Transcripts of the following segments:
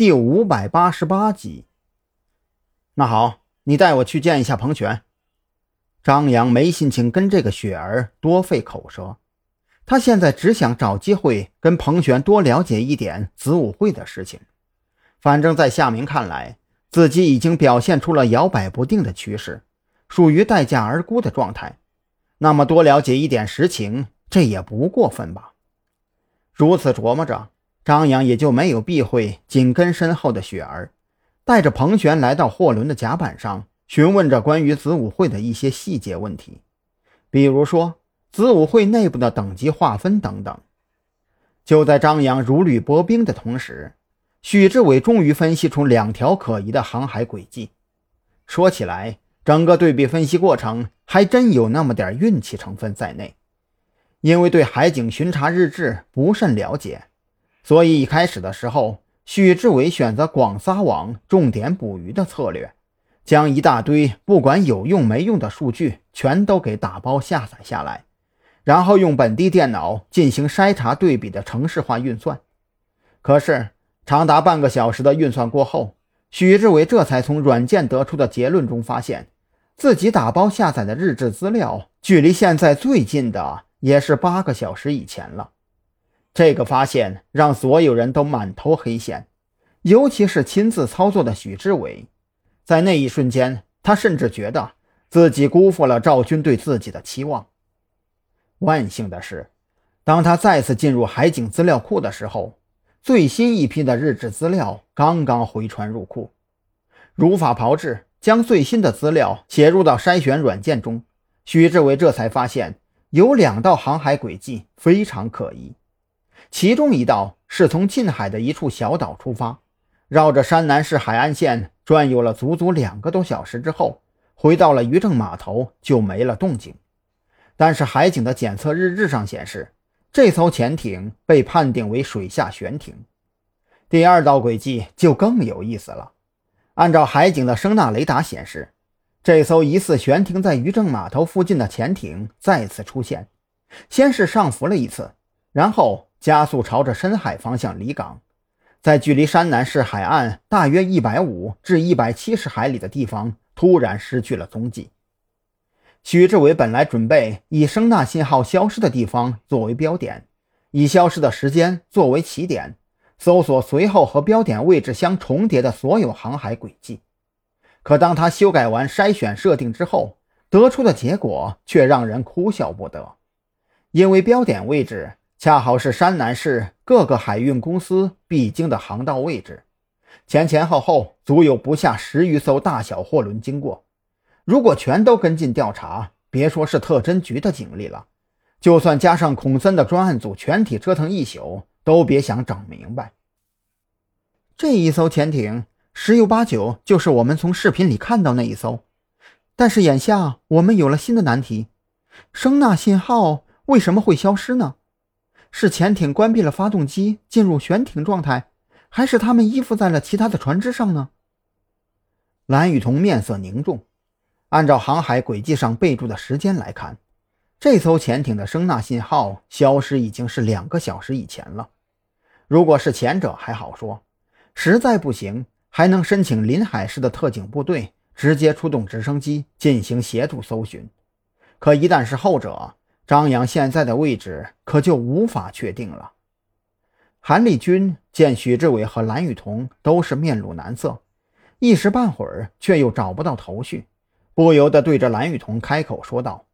第五百八十八集。那好，你带我去见一下彭璇。张扬没心情跟这个雪儿多费口舌，他现在只想找机会跟彭璇多了解一点子午会的事情。反正，在夏明看来，自己已经表现出了摇摆不定的趋势，属于待价而沽的状态。那么多了解一点实情，这也不过分吧？如此琢磨着。张扬也就没有避讳紧跟身后的雪儿，带着彭璇来到货轮的甲板上，询问着关于子午会的一些细节问题，比如说子午会内部的等级划分等等。就在张扬如履薄冰的同时，许志伟终于分析出两条可疑的航海轨迹。说起来，整个对比分析过程还真有那么点运气成分在内，因为对海警巡查日志不甚了解。所以一开始的时候，许志伟选择广撒网、重点捕鱼的策略，将一大堆不管有用没用的数据全都给打包下载下来，然后用本地电脑进行筛查对比的城市化运算。可是长达半个小时的运算过后，许志伟这才从软件得出的结论中发现，自己打包下载的日志资料，距离现在最近的也是八个小时以前了。这个发现让所有人都满头黑线，尤其是亲自操作的许志伟。在那一瞬间，他甚至觉得自己辜负了赵军对自己的期望。万幸的是，当他再次进入海警资料库的时候，最新一批的日志资料刚刚回传入库。如法炮制，将最新的资料写入到筛选软件中，许志伟这才发现有两道航海轨迹非常可疑。其中一道是从近海的一处小岛出发，绕着山南市海岸线转悠了足足两个多小时之后，回到了渔政码头就没了动静。但是海警的检测日志上显示，这艘潜艇被判定为水下悬停。第二道轨迹就更有意思了，按照海警的声纳雷达显示，这艘疑似悬停在渔政码头附近的潜艇再次出现，先是上浮了一次，然后。加速朝着深海方向离港，在距离山南市海岸大约一百五至一百七十海里的地方，突然失去了踪迹。许志伟本来准备以声纳信号消失的地方作为标点，以消失的时间作为起点，搜索随后和标点位置相重叠的所有航海轨迹。可当他修改完筛选设定之后，得出的结果却让人哭笑不得，因为标点位置。恰好是山南市各个海运公司必经的航道位置，前前后后足有不下十余艘大小货轮经过。如果全都跟进调查，别说是特侦局的警力了，就算加上孔森的专案组全体折腾一宿，都别想整明白。这一艘潜艇十有八九就是我们从视频里看到那一艘，但是眼下我们有了新的难题：声呐信号为什么会消失呢？是潜艇关闭了发动机，进入悬停状态，还是他们依附在了其他的船只上呢？蓝雨桐面色凝重。按照航海轨迹上备注的时间来看，这艘潜艇的声纳信号消失已经是两个小时以前了。如果是前者还好说，实在不行还能申请临海市的特警部队直接出动直升机进行协助搜寻。可一旦是后者，张扬现在的位置可就无法确定了。韩立军见许志伟和蓝雨桐都是面露难色，一时半会儿却又找不到头绪，不由得对着蓝雨桐开口说道：“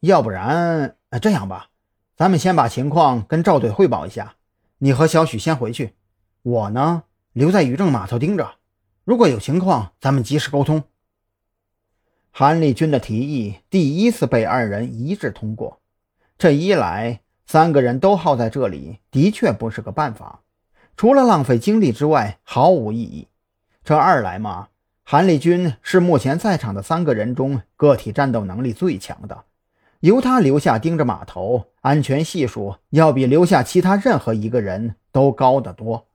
要不然这样吧，咱们先把情况跟赵队汇报一下，你和小许先回去，我呢留在渔政码头盯着，如果有情况，咱们及时沟通。”韩立军的提议第一次被二人一致通过，这一来，三个人都耗在这里的确不是个办法，除了浪费精力之外毫无意义。这二来嘛，韩立军是目前在场的三个人中个体战斗能力最强的，由他留下盯着码头，安全系数要比留下其他任何一个人都高得多。